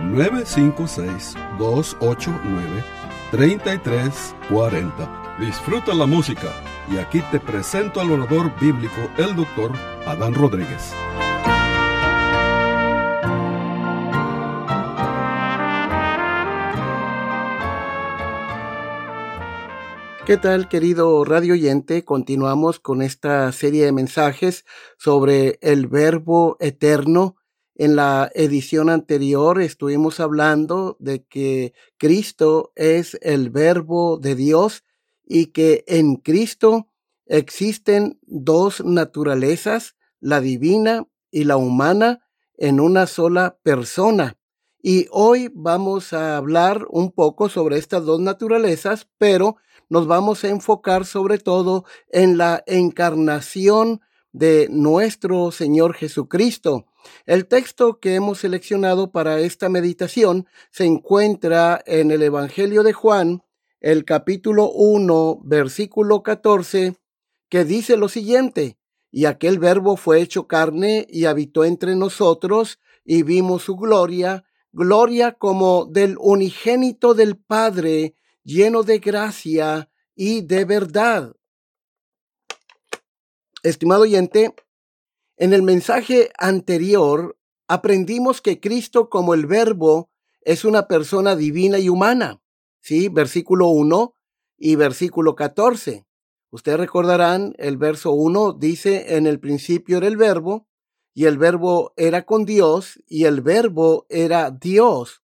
956-289-3340. Disfruta la música y aquí te presento al orador bíblico, el doctor Adán Rodríguez. ¿Qué tal, querido radio oyente? Continuamos con esta serie de mensajes sobre el verbo eterno en la edición anterior estuvimos hablando de que Cristo es el verbo de Dios y que en Cristo existen dos naturalezas, la divina y la humana, en una sola persona. Y hoy vamos a hablar un poco sobre estas dos naturalezas, pero nos vamos a enfocar sobre todo en la encarnación de nuestro Señor Jesucristo. El texto que hemos seleccionado para esta meditación se encuentra en el Evangelio de Juan, el capítulo 1, versículo 14, que dice lo siguiente, y aquel verbo fue hecho carne y habitó entre nosotros, y vimos su gloria, gloria como del unigénito del Padre, lleno de gracia y de verdad. Estimado oyente, en el mensaje anterior aprendimos que Cristo como el verbo es una persona divina y humana. Sí, versículo 1 y versículo 14. Ustedes recordarán, el verso 1 dice, en el principio era el verbo, y el verbo era con Dios, y el verbo era Dios.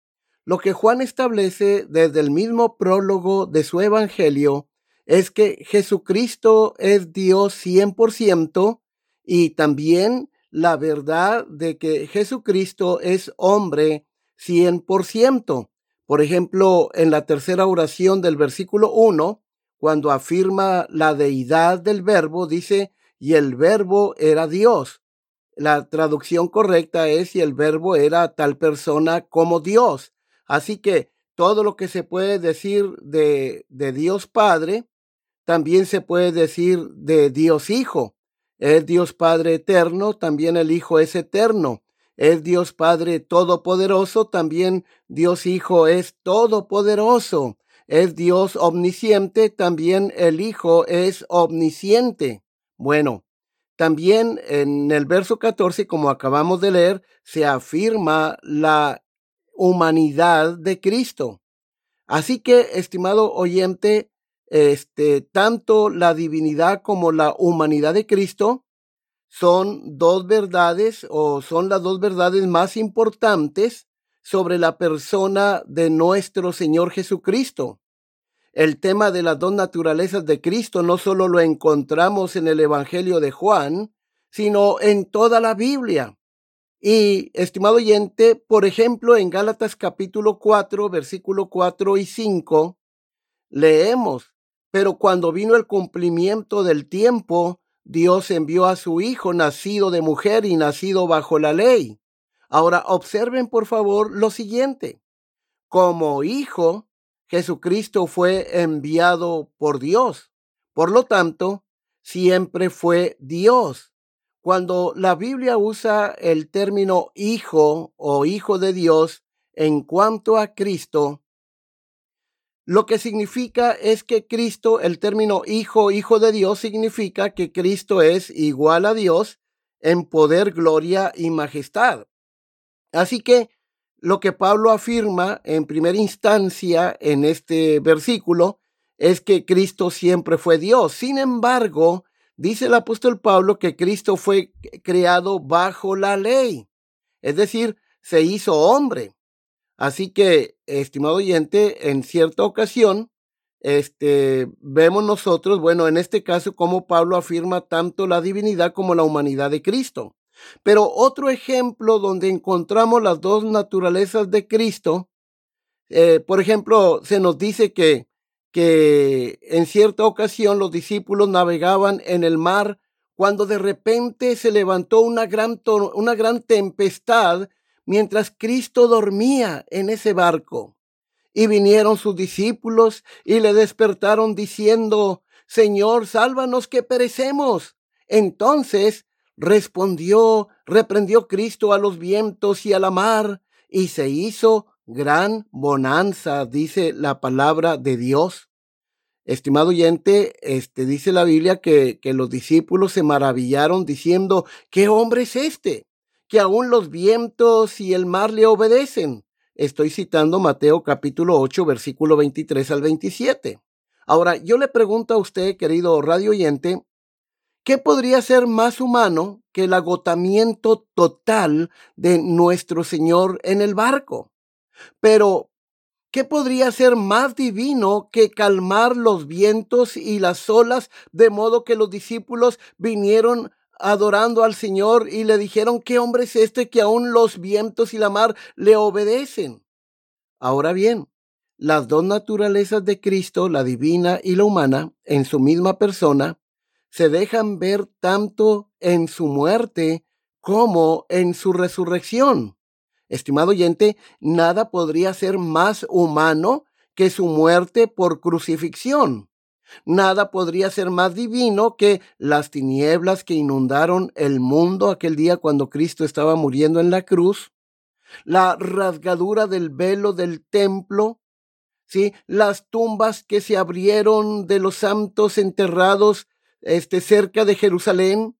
Lo que Juan establece desde el mismo prólogo de su evangelio es que Jesucristo es Dios 100%, y también la verdad de que Jesucristo es hombre 100%. Por ejemplo, en la tercera oración del versículo 1, cuando afirma la deidad del verbo, dice, y el verbo era Dios. La traducción correcta es, y el verbo era tal persona como Dios. Así que todo lo que se puede decir de, de Dios Padre, también se puede decir de Dios Hijo. Es Dios Padre eterno, también el Hijo es eterno. Es Dios Padre todopoderoso, también Dios Hijo es todopoderoso. Es Dios omnisciente, también el Hijo es omnisciente. Bueno, también en el verso 14, como acabamos de leer, se afirma la humanidad de Cristo. Así que, estimado oyente, este, tanto la divinidad como la humanidad de Cristo son dos verdades o son las dos verdades más importantes sobre la persona de nuestro Señor Jesucristo. El tema de las dos naturalezas de Cristo no solo lo encontramos en el Evangelio de Juan, sino en toda la Biblia. Y, estimado oyente, por ejemplo, en Gálatas capítulo 4, versículo 4 y 5, leemos, pero cuando vino el cumplimiento del tiempo, Dios envió a su Hijo nacido de mujer y nacido bajo la ley. Ahora observen por favor lo siguiente. Como Hijo, Jesucristo fue enviado por Dios. Por lo tanto, siempre fue Dios. Cuando la Biblia usa el término Hijo o Hijo de Dios en cuanto a Cristo, lo que significa es que Cristo, el término hijo, hijo de Dios, significa que Cristo es igual a Dios en poder, gloria y majestad. Así que lo que Pablo afirma en primera instancia en este versículo es que Cristo siempre fue Dios. Sin embargo, dice el apóstol Pablo que Cristo fue creado bajo la ley, es decir, se hizo hombre. Así que, estimado oyente, en cierta ocasión, este, vemos nosotros, bueno, en este caso, como Pablo afirma tanto la divinidad como la humanidad de Cristo. Pero otro ejemplo donde encontramos las dos naturalezas de Cristo Eh, por ejemplo, se nos dice que, en cierta ocasión los discípulos navegaban en el mar cuando de repente se levantó una gran tempestad mientras Cristo dormía en ese barco. Y vinieron sus discípulos y le despertaron diciendo, Señor, sálvanos que perecemos. Entonces respondió, reprendió Cristo a los vientos y a la mar, y se hizo gran bonanza, dice la palabra de Dios. Estimado oyente, este, dice la Biblia que, que los discípulos se maravillaron diciendo, ¿qué hombre es este? Que aún los vientos y el mar le obedecen. Estoy citando Mateo capítulo 8, versículo 23 al 27. Ahora, yo le pregunto a usted, querido radio oyente, ¿qué podría ser más humano que el agotamiento total de nuestro Señor en el barco? Pero, ¿qué podría ser más divino que calmar los vientos y las olas de modo que los discípulos vinieron adorando al Señor y le dijeron, ¿qué hombre es este que aún los vientos y la mar le obedecen? Ahora bien, las dos naturalezas de Cristo, la divina y la humana, en su misma persona, se dejan ver tanto en su muerte como en su resurrección. Estimado oyente, nada podría ser más humano que su muerte por crucifixión. Nada podría ser más divino que las tinieblas que inundaron el mundo aquel día cuando Cristo estaba muriendo en la cruz, la rasgadura del velo del templo, ¿sí? las tumbas que se abrieron de los santos enterrados este, cerca de Jerusalén,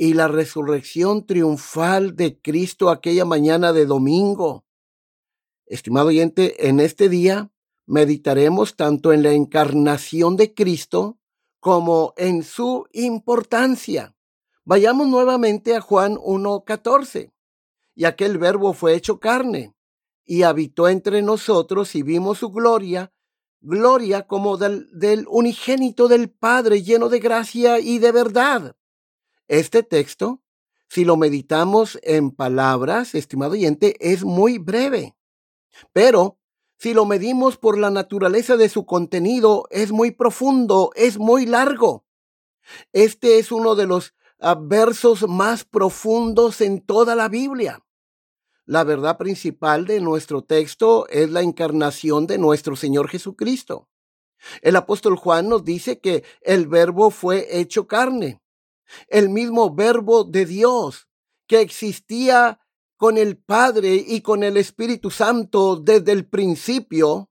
y la resurrección triunfal de Cristo aquella mañana de domingo. Estimado oyente, en este día meditaremos tanto en la encarnación de Cristo como en su importancia. Vayamos nuevamente a Juan 1.14. Y aquel verbo fue hecho carne y habitó entre nosotros y vimos su gloria, gloria como del, del unigénito del Padre lleno de gracia y de verdad. Este texto, si lo meditamos en palabras, estimado oyente, es muy breve. Pero si lo medimos por la naturaleza de su contenido, es muy profundo, es muy largo. Este es uno de los ah, versos más profundos en toda la Biblia. La verdad principal de nuestro texto es la encarnación de nuestro Señor Jesucristo. El apóstol Juan nos dice que el verbo fue hecho carne el mismo verbo de Dios que existía con el Padre y con el Espíritu Santo desde el principio,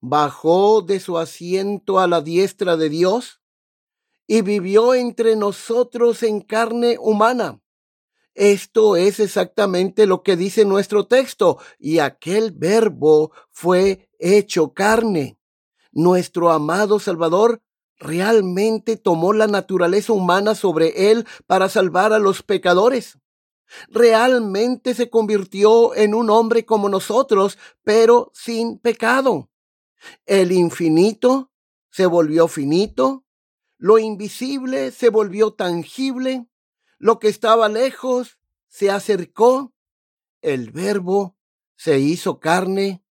bajó de su asiento a la diestra de Dios y vivió entre nosotros en carne humana. Esto es exactamente lo que dice nuestro texto, y aquel verbo fue hecho carne. Nuestro amado Salvador realmente tomó la naturaleza humana sobre él para salvar a los pecadores. Realmente se convirtió en un hombre como nosotros, pero sin pecado. El infinito se volvió finito, lo invisible se volvió tangible, lo que estaba lejos se acercó, el verbo se hizo carne.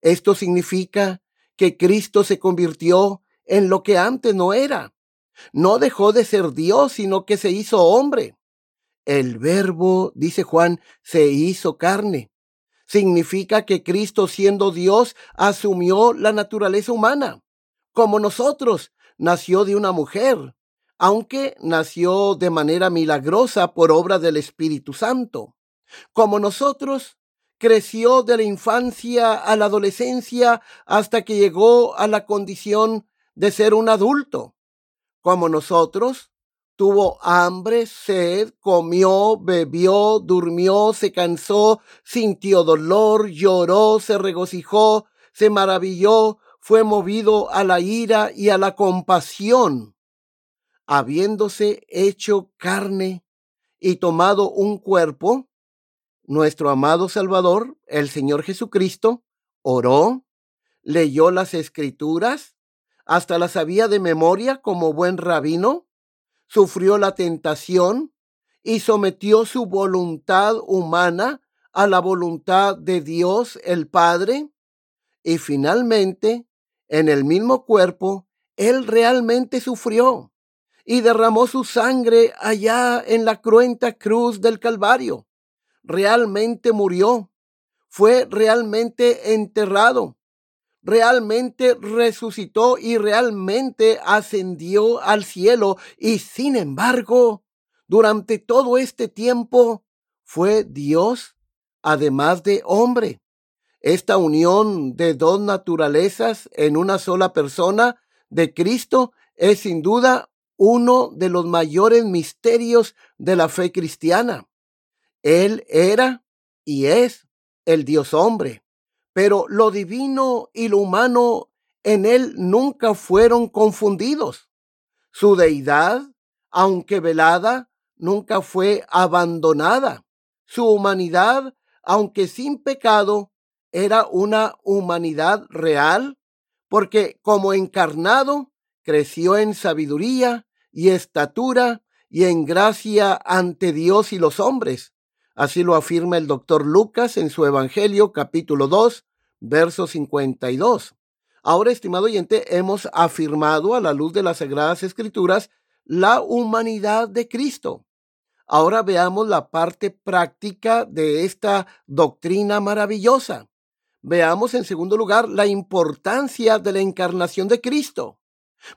Esto significa que Cristo se convirtió en lo que antes no era. No dejó de ser Dios, sino que se hizo hombre. El verbo, dice Juan, se hizo carne. Significa que Cristo siendo Dios asumió la naturaleza humana. Como nosotros, nació de una mujer, aunque nació de manera milagrosa por obra del Espíritu Santo. Como nosotros, creció de la infancia a la adolescencia hasta que llegó a la condición de ser un adulto, como nosotros. Tuvo hambre, sed, comió, bebió, durmió, se cansó, sintió dolor, lloró, se regocijó, se maravilló, fue movido a la ira y a la compasión, habiéndose hecho carne y tomado un cuerpo, nuestro amado Salvador, el Señor Jesucristo, oró, leyó las escrituras, hasta la sabía de memoria como buen rabino, sufrió la tentación y sometió su voluntad humana a la voluntad de Dios el Padre. y finalmente, en el mismo cuerpo, Él realmente sufrió y derramó su sangre allá en la cruenta cruz del Calvario. Realmente murió, fue realmente enterrado, realmente resucitó y realmente ascendió al cielo. Y sin embargo, durante todo este tiempo, fue Dios, además de hombre. Esta unión de dos naturalezas en una sola persona de Cristo es sin duda uno de los mayores misterios de la fe cristiana. Él era y es el Dios hombre, pero lo divino y lo humano en él nunca fueron confundidos. Su deidad, aunque velada, nunca fue abandonada. Su humanidad, aunque sin pecado, era una humanidad real, porque como encarnado creció en sabiduría, y estatura y en gracia ante Dios y los hombres. Así lo afirma el doctor Lucas en su Evangelio capítulo 2, verso 52. Ahora, estimado oyente, hemos afirmado a la luz de las Sagradas Escrituras la humanidad de Cristo. Ahora veamos la parte práctica de esta doctrina maravillosa. Veamos en segundo lugar la importancia de la encarnación de Cristo.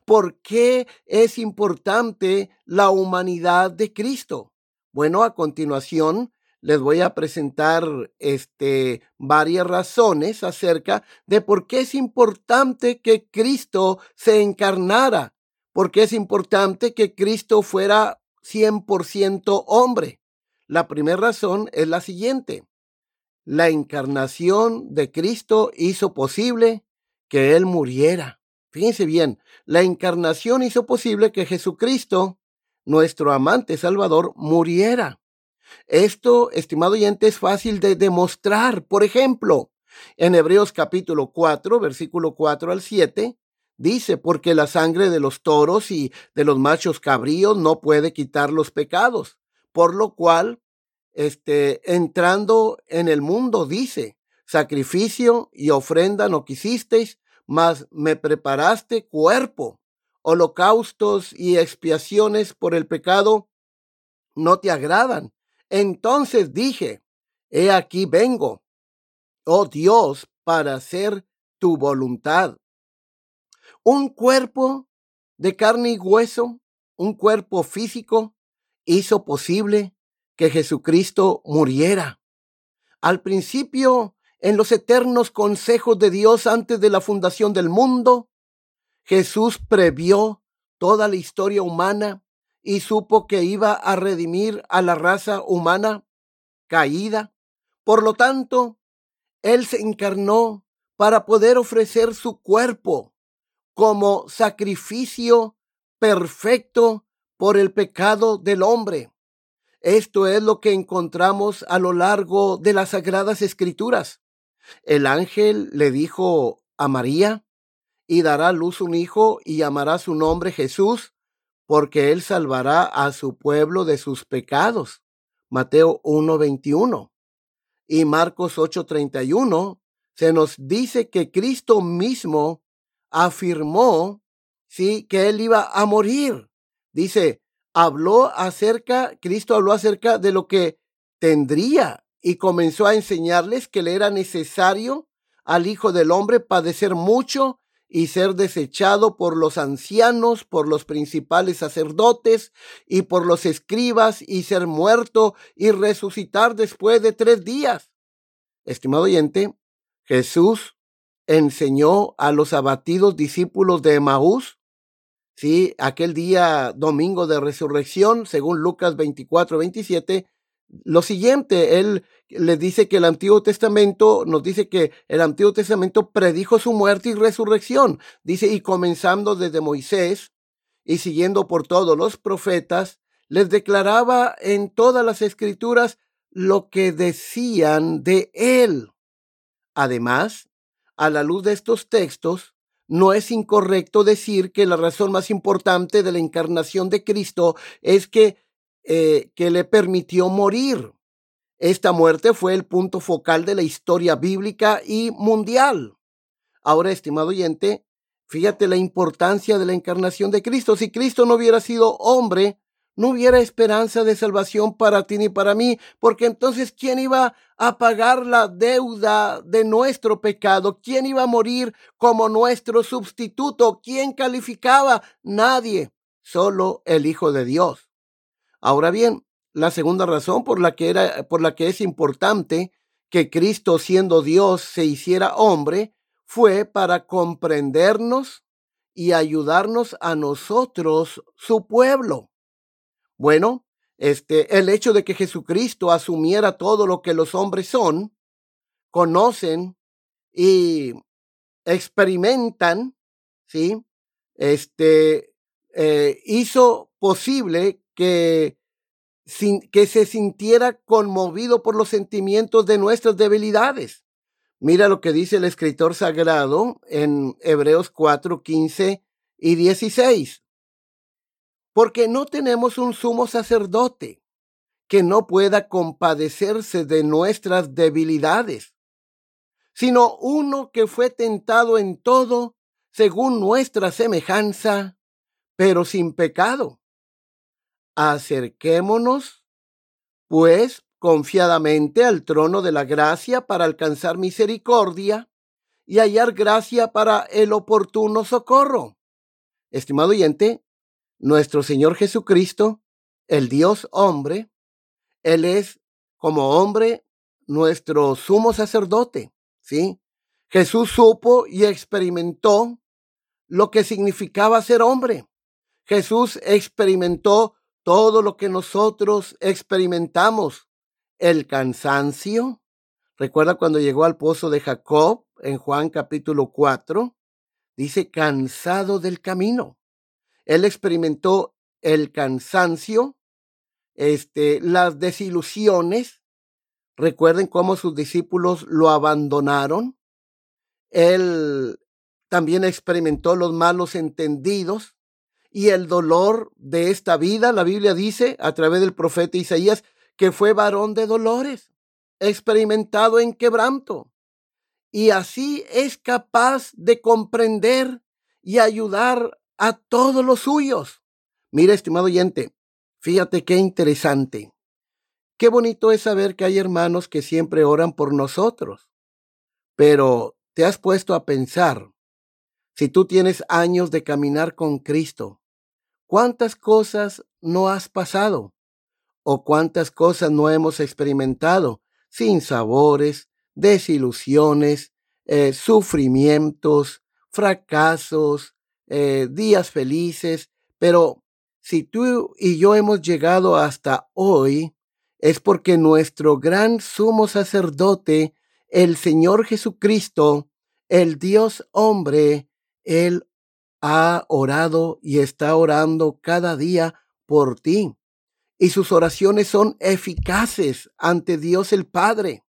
¿Por qué es importante la humanidad de Cristo? Bueno, a continuación les voy a presentar este, varias razones acerca de por qué es importante que Cristo se encarnara, por qué es importante que Cristo fuera 100% hombre. La primera razón es la siguiente. La encarnación de Cristo hizo posible que Él muriera. Fíjense bien, la encarnación hizo posible que Jesucristo, nuestro amante Salvador, muriera. Esto, estimado oyente, es fácil de demostrar. Por ejemplo, en Hebreos capítulo 4, versículo 4 al 7, dice, porque la sangre de los toros y de los machos cabríos no puede quitar los pecados, por lo cual, este, entrando en el mundo, dice, sacrificio y ofrenda no quisisteis, mas me preparaste cuerpo. Holocaustos y expiaciones por el pecado no te agradan. Entonces dije, he aquí vengo, oh Dios, para hacer tu voluntad. Un cuerpo de carne y hueso, un cuerpo físico, hizo posible que Jesucristo muriera. Al principio en los eternos consejos de Dios antes de la fundación del mundo, Jesús previó toda la historia humana y supo que iba a redimir a la raza humana caída. Por lo tanto, Él se encarnó para poder ofrecer su cuerpo como sacrificio perfecto por el pecado del hombre. Esto es lo que encontramos a lo largo de las sagradas escrituras. El ángel le dijo a María, y dará luz un hijo y llamará su nombre Jesús, porque él salvará a su pueblo de sus pecados. Mateo 1:21. Y Marcos 8:31 se nos dice que Cristo mismo afirmó, sí, que él iba a morir. Dice, habló acerca, Cristo habló acerca de lo que tendría y comenzó a enseñarles que le era necesario al Hijo del Hombre padecer mucho y ser desechado por los ancianos, por los principales sacerdotes y por los escribas y ser muerto y resucitar después de tres días. Estimado oyente, Jesús enseñó a los abatidos discípulos de Emaús, sí, aquel día domingo de resurrección, según Lucas 24, 27, lo siguiente, él le dice que el Antiguo Testamento nos dice que el Antiguo Testamento predijo su muerte y resurrección. Dice, y comenzando desde Moisés y siguiendo por todos los profetas, les declaraba en todas las escrituras lo que decían de él. Además, a la luz de estos textos, no es incorrecto decir que la razón más importante de la encarnación de Cristo es que eh, que le permitió morir. Esta muerte fue el punto focal de la historia bíblica y mundial. Ahora, estimado oyente, fíjate la importancia de la encarnación de Cristo. Si Cristo no hubiera sido hombre, no hubiera esperanza de salvación para ti ni para mí, porque entonces ¿quién iba a pagar la deuda de nuestro pecado? ¿Quién iba a morir como nuestro sustituto? ¿Quién calificaba? Nadie, solo el Hijo de Dios. Ahora bien, la segunda razón por la que era por la que es importante que Cristo siendo Dios se hiciera hombre fue para comprendernos y ayudarnos a nosotros, su pueblo. Bueno, este, el hecho de que Jesucristo asumiera todo lo que los hombres son, conocen y experimentan, ¿sí? Este, eh, hizo posible que, sin, que se sintiera conmovido por los sentimientos de nuestras debilidades. Mira lo que dice el escritor sagrado en Hebreos 4, 15 y 16 porque no tenemos un sumo sacerdote que no pueda compadecerse de nuestras debilidades, sino uno que fue tentado en todo según nuestra semejanza, pero sin pecado. Acerquémonos, pues, confiadamente al trono de la gracia para alcanzar misericordia y hallar gracia para el oportuno socorro. Estimado oyente, nuestro Señor Jesucristo, el Dios hombre, Él es como hombre nuestro sumo sacerdote, ¿sí? Jesús supo y experimentó lo que significaba ser hombre. Jesús experimentó todo lo que nosotros experimentamos. El cansancio. Recuerda cuando llegó al pozo de Jacob en Juan capítulo 4. Dice cansado del camino. Él experimentó el cansancio, este, las desilusiones. Recuerden cómo sus discípulos lo abandonaron. Él también experimentó los malos entendidos y el dolor de esta vida. La Biblia dice a través del profeta Isaías que fue varón de dolores, experimentado en quebranto. Y así es capaz de comprender y ayudar a todos los suyos. Mira, estimado oyente, fíjate qué interesante. Qué bonito es saber que hay hermanos que siempre oran por nosotros. Pero te has puesto a pensar, si tú tienes años de caminar con Cristo, ¿cuántas cosas no has pasado? ¿O cuántas cosas no hemos experimentado sin sabores, desilusiones, eh, sufrimientos, fracasos, eh, días felices, pero si tú y yo hemos llegado hasta hoy, es porque nuestro gran sumo sacerdote, el Señor Jesucristo, el Dios hombre, Él ha orado y está orando cada día por ti. Y sus oraciones son eficaces ante Dios el Padre.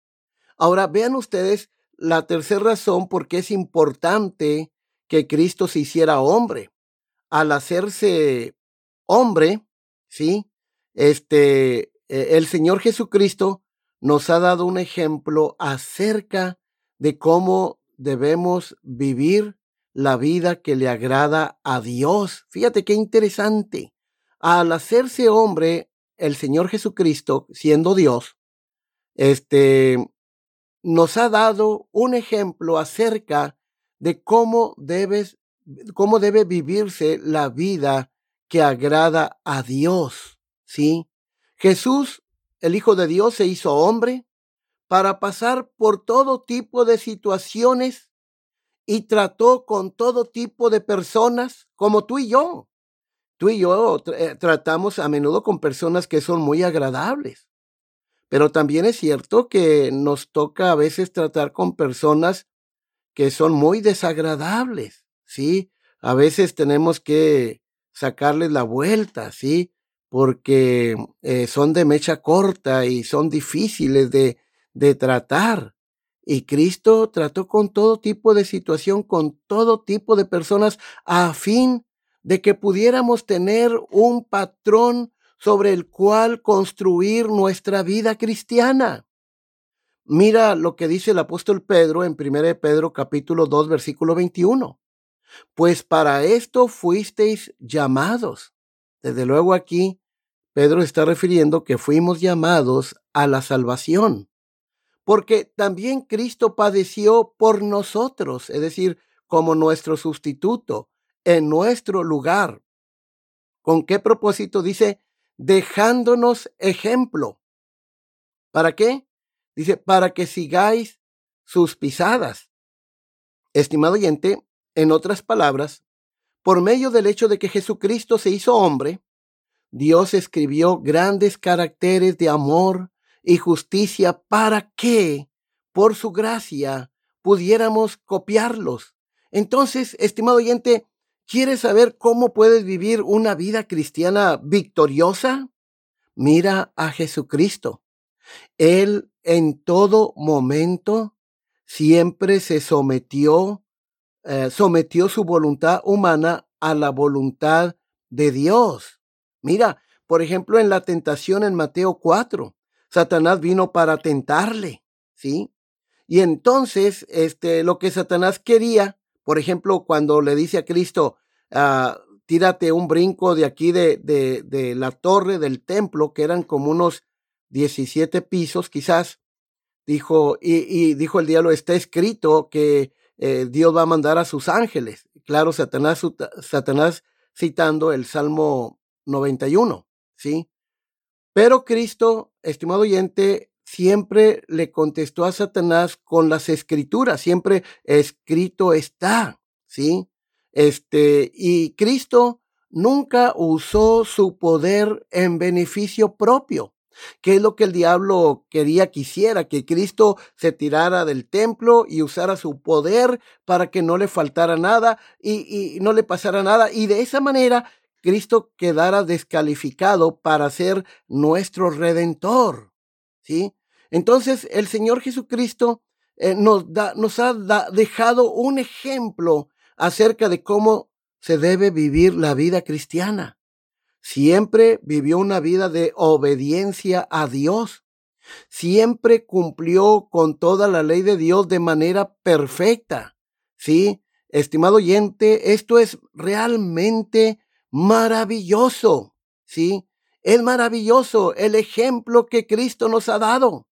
Ahora vean ustedes la tercera razón por qué es importante que Cristo se hiciera hombre. Al hacerse hombre, ¿sí? Este, e, el Señor Jesucristo nos ha dado un ejemplo acerca de cómo debemos vivir la vida que le agrada a Dios. Fíjate qué interesante. Al hacerse hombre, el Señor Jesucristo, siendo Dios, este, nos ha dado un ejemplo acerca de cómo debes, cómo debe vivirse la vida que agrada a Dios, ¿sí? Jesús, el Hijo de Dios, se hizo hombre para pasar por todo tipo de situaciones y trató con todo tipo de personas como tú y yo. Tú y yo eh, tratamos a menudo con personas que son muy agradables, pero también es cierto que nos toca a veces tratar con personas que son muy desagradables, ¿sí? A veces tenemos que sacarles la vuelta, ¿sí? Porque eh, son de mecha corta y son difíciles de, de tratar. Y Cristo trató con todo tipo de situación, con todo tipo de personas, a fin de que pudiéramos tener un patrón sobre el cual construir nuestra vida cristiana. Mira lo que dice el apóstol Pedro en 1 Pedro capítulo 2 versículo 21. Pues para esto fuisteis llamados. Desde luego aquí Pedro está refiriendo que fuimos llamados a la salvación. Porque también Cristo padeció por nosotros, es decir, como nuestro sustituto, en nuestro lugar. ¿Con qué propósito? Dice, dejándonos ejemplo. ¿Para qué? Dice, para que sigáis sus pisadas. Estimado oyente, en otras palabras, por medio del hecho de que Jesucristo se hizo hombre, Dios escribió grandes caracteres de amor y justicia para que, por su gracia, pudiéramos copiarlos. Entonces, estimado oyente, ¿quieres saber cómo puedes vivir una vida cristiana victoriosa? Mira a Jesucristo. Él en todo momento siempre se sometió, eh, sometió su voluntad humana a la voluntad de Dios. Mira, por ejemplo, en la tentación en Mateo 4, Satanás vino para tentarle, ¿sí? Y entonces, este, lo que Satanás quería, por ejemplo, cuando le dice a Cristo, ah, tírate un brinco de aquí de, de, la torre del templo, que eran como unos 17 pisos quizás, dijo, y, dijo el diablo, está escrito que eh, Dios va a mandar a sus ángeles. Claro, Satanás, Satanás citando el Salmo 91, ¿sí? Pero Cristo, estimado oyente, siempre le contestó a Satanás con las escrituras, siempre escrito está, ¿sí? Este, y Cristo nunca usó su poder en beneficio propio. ¿Qué es lo que el diablo quería que hiciera? Que Cristo se tirara del templo y usara su poder para que no le faltara nada y, y no le pasara nada. Y de esa manera Cristo quedara descalificado para ser nuestro redentor. ¿Sí? Entonces el Señor Jesucristo eh, nos, da, nos ha dejado un ejemplo acerca de cómo se debe vivir la vida cristiana. Siempre vivió una vida de obediencia a Dios. Siempre cumplió con toda la ley de Dios de manera perfecta. Sí, estimado oyente, esto es realmente maravilloso. Sí, es maravilloso el ejemplo que Cristo nos ha dado.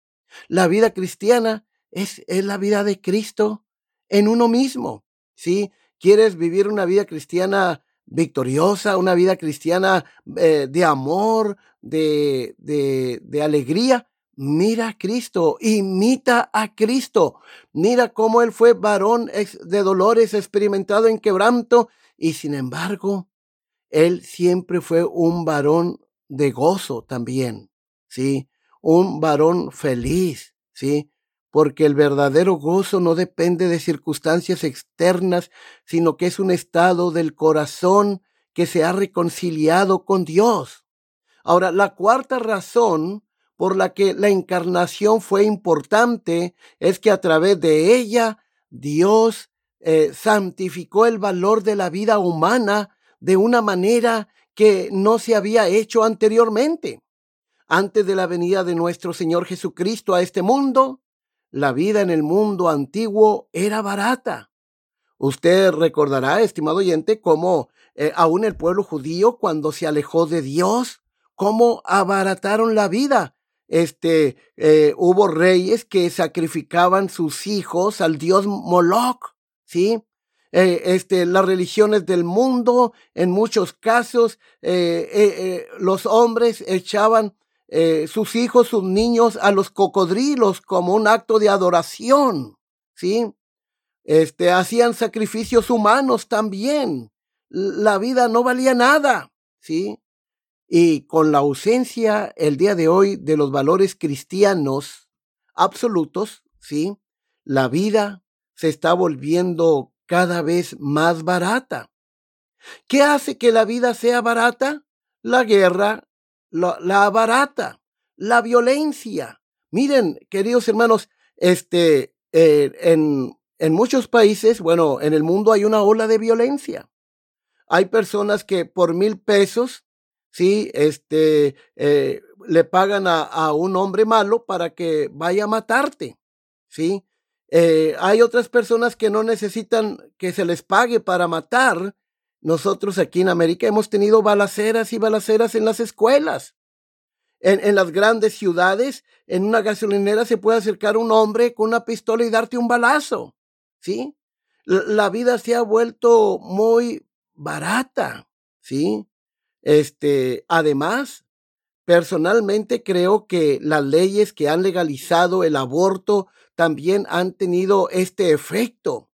La vida cristiana es, es la vida de Cristo en uno mismo. Sí, quieres vivir una vida cristiana victoriosa, una vida cristiana eh, de amor, de, de, de alegría, mira a Cristo, imita a Cristo. Mira cómo Él fue varón de dolores, experimentado en quebranto, y sin embargo, Él siempre fue un varón de gozo también, ¿sí? Un varón feliz, ¿sí? porque el verdadero gozo no depende de circunstancias externas, sino que es un estado del corazón que se ha reconciliado con Dios. Ahora, la cuarta razón por la que la encarnación fue importante es que a través de ella Dios eh, santificó el valor de la vida humana de una manera que no se había hecho anteriormente. Antes de la venida de nuestro Señor Jesucristo a este mundo, la vida en el mundo antiguo era barata. Usted recordará, estimado oyente, cómo eh, aún el pueblo judío, cuando se alejó de Dios, cómo abarataron la vida. Este, eh, hubo reyes que sacrificaban sus hijos al dios Moloch, ¿sí? Eh, este, las religiones del mundo, en muchos casos, los hombres echaban eh, sus hijos, sus niños a los cocodrilos como un acto de adoración, ¿sí? Este, hacían sacrificios humanos también. La vida no valía nada, ¿sí? Y con la ausencia el día de hoy de los valores cristianos absolutos, ¿sí? La vida se está volviendo cada vez más barata. ¿Qué hace que la vida sea barata? La guerra, la, barata, la violencia. Miren, queridos hermanos, este, eh, en, en muchos países, bueno, en el mundo hay una ola de violencia. Hay personas que por mil pesos, sí, este, eh, le pagan a, a, un hombre malo para que vaya a matarte, ¿sí? Eh, hay otras personas que no necesitan que se les pague para matar. Nosotros aquí en América hemos tenido balaceras y balaceras en las escuelas. En, en, las grandes ciudades, en una gasolinera se puede acercar un hombre con una pistola y darte un balazo. ¿Sí? La vida se ha vuelto muy barata. ¿Sí? Este, además, personalmente creo que las leyes que han legalizado el aborto también han tenido este efecto.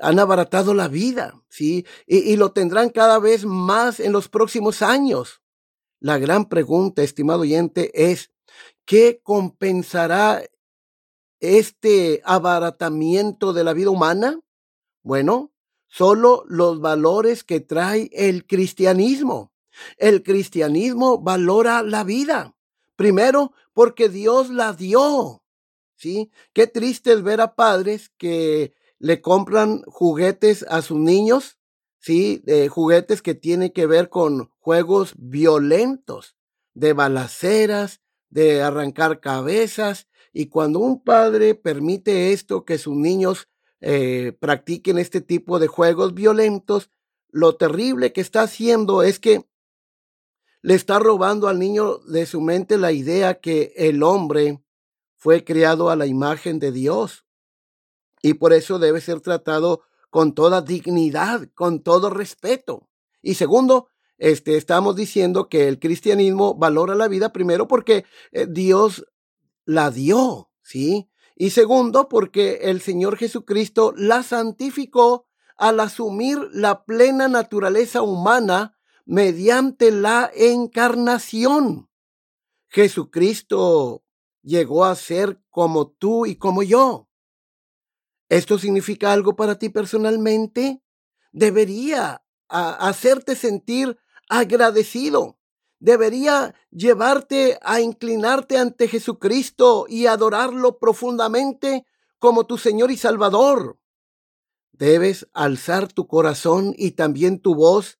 Han abaratado la vida, ¿sí? Y, lo tendrán cada vez más en los próximos años. La gran pregunta, estimado oyente, es, ¿qué compensará este abaratamiento de la vida humana? Bueno, solo los valores que trae el cristianismo. El cristianismo valora la vida. Primero, porque Dios la dio. ¿Sí? Qué triste es ver a padres que le compran juguetes a sus niños, ¿sí? juguetes que tienen que ver con juegos violentos, de balaceras, de arrancar cabezas. Y cuando un padre permite esto, que sus niños eh, practiquen este tipo de juegos violentos, lo terrible que está haciendo es que le está robando al niño de su mente la idea que el hombre fue creado a la imagen de Dios y por eso debe ser tratado con toda dignidad, con todo respeto. Y segundo, este, estamos diciendo que el cristianismo valora la vida primero porque eh, Dios la dio, ¿sí? Y segundo, porque el Señor Jesucristo la santificó al asumir la plena naturaleza humana mediante la encarnación. Jesucristo llegó a ser como tú y como yo. ¿Esto significa algo para ti personalmente? Debería hacerte sentir agradecido. Debería llevarte a inclinarte ante Jesucristo y adorarlo profundamente como tu Señor y Salvador. Debes alzar tu corazón y también tu voz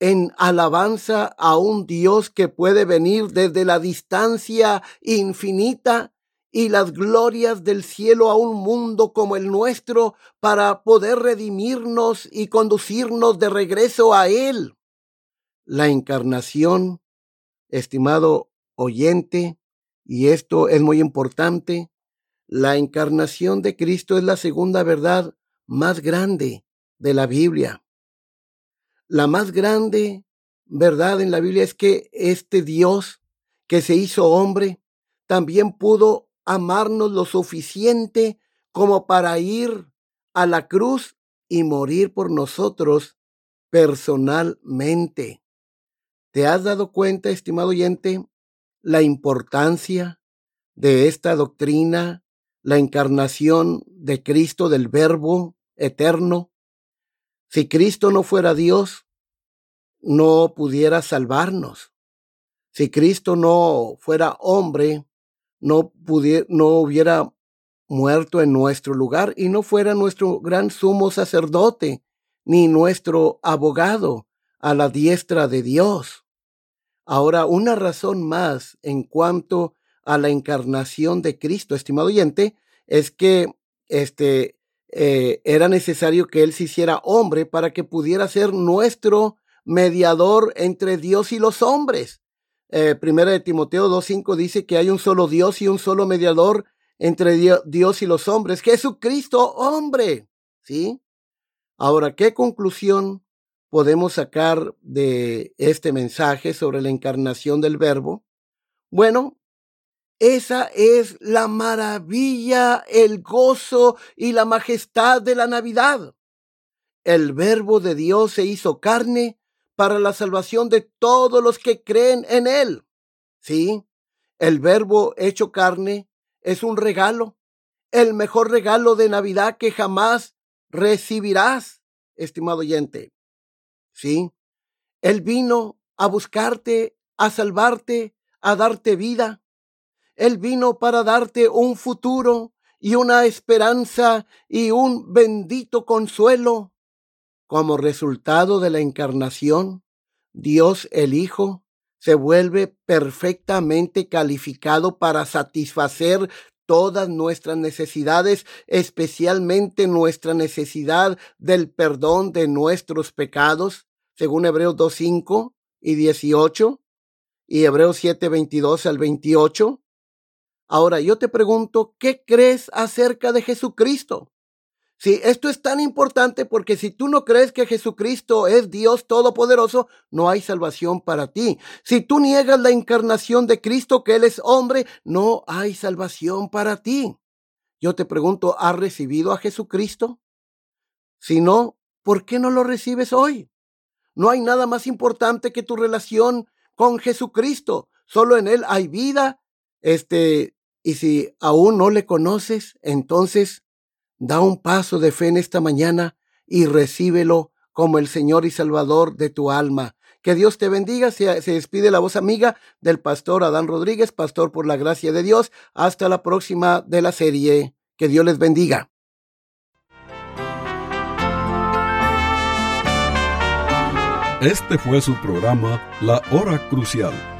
en alabanza a un Dios que puede venir desde la distancia infinita y las glorias del cielo a un mundo como el nuestro para poder redimirnos y conducirnos de regreso a Él. La encarnación, estimado oyente, y esto es muy importante, la encarnación de Cristo es la segunda verdad más grande de la Biblia. La más grande verdad en la Biblia es que este Dios que se hizo hombre también pudo amarnos lo suficiente como para ir a la cruz y morir por nosotros personalmente. ¿Te has dado cuenta, estimado oyente, la importancia de esta doctrina, la encarnación de Cristo del Verbo eterno? Si Cristo no fuera Dios, no pudiera salvarnos. Si Cristo no fuera hombre, no, no hubiera muerto en nuestro lugar y no fuera nuestro gran sumo sacerdote, ni nuestro abogado a la diestra de Dios. Ahora, una razón más en cuanto a la encarnación de Cristo, estimado oyente, es que este, eh, era necesario que Él se hiciera hombre para que pudiera ser nuestro mediador entre Dios y los hombres. Eh, primera de Timoteo 2.5 dice que hay un solo Dios y un solo mediador entre Dios y los hombres, Jesucristo hombre. ¿Sí? Ahora, ¿qué conclusión podemos sacar de este mensaje sobre la encarnación del verbo? Bueno, esa es la maravilla, el gozo y la majestad de la Navidad. El verbo de Dios se hizo carne para la salvación de todos los que creen en Él. Sí, el verbo hecho carne es un regalo, el mejor regalo de Navidad que jamás recibirás, estimado oyente. Sí, Él vino a buscarte, a salvarte, a darte vida. Él vino para darte un futuro y una esperanza y un bendito consuelo. Como resultado de la encarnación, Dios el Hijo se vuelve perfectamente calificado para satisfacer todas nuestras necesidades, especialmente nuestra necesidad del perdón de nuestros pecados, según Hebreos 2.5 y 18 y Hebreos 7, 22 al 28. Ahora yo te pregunto, ¿qué crees acerca de Jesucristo? Si esto es tan importante porque si tú no crees que Jesucristo es Dios Todopoderoso, no hay salvación para ti. Si tú niegas la encarnación de Cristo, que Él es hombre, no hay salvación para ti. Yo te pregunto, ¿has recibido a Jesucristo? Si no, ¿por qué no lo recibes hoy? No hay nada más importante que tu relación con Jesucristo. Solo en Él hay vida. Este, y si aún no le conoces, entonces Da un paso de fe en esta mañana y recíbelo como el Señor y Salvador de tu alma. Que Dios te bendiga. Se, se, despide la voz amiga del pastor Adán Rodríguez, pastor por la gracia de Dios. Hasta la próxima de la serie. Que Dios les bendiga. Este fue su programa La Hora Crucial.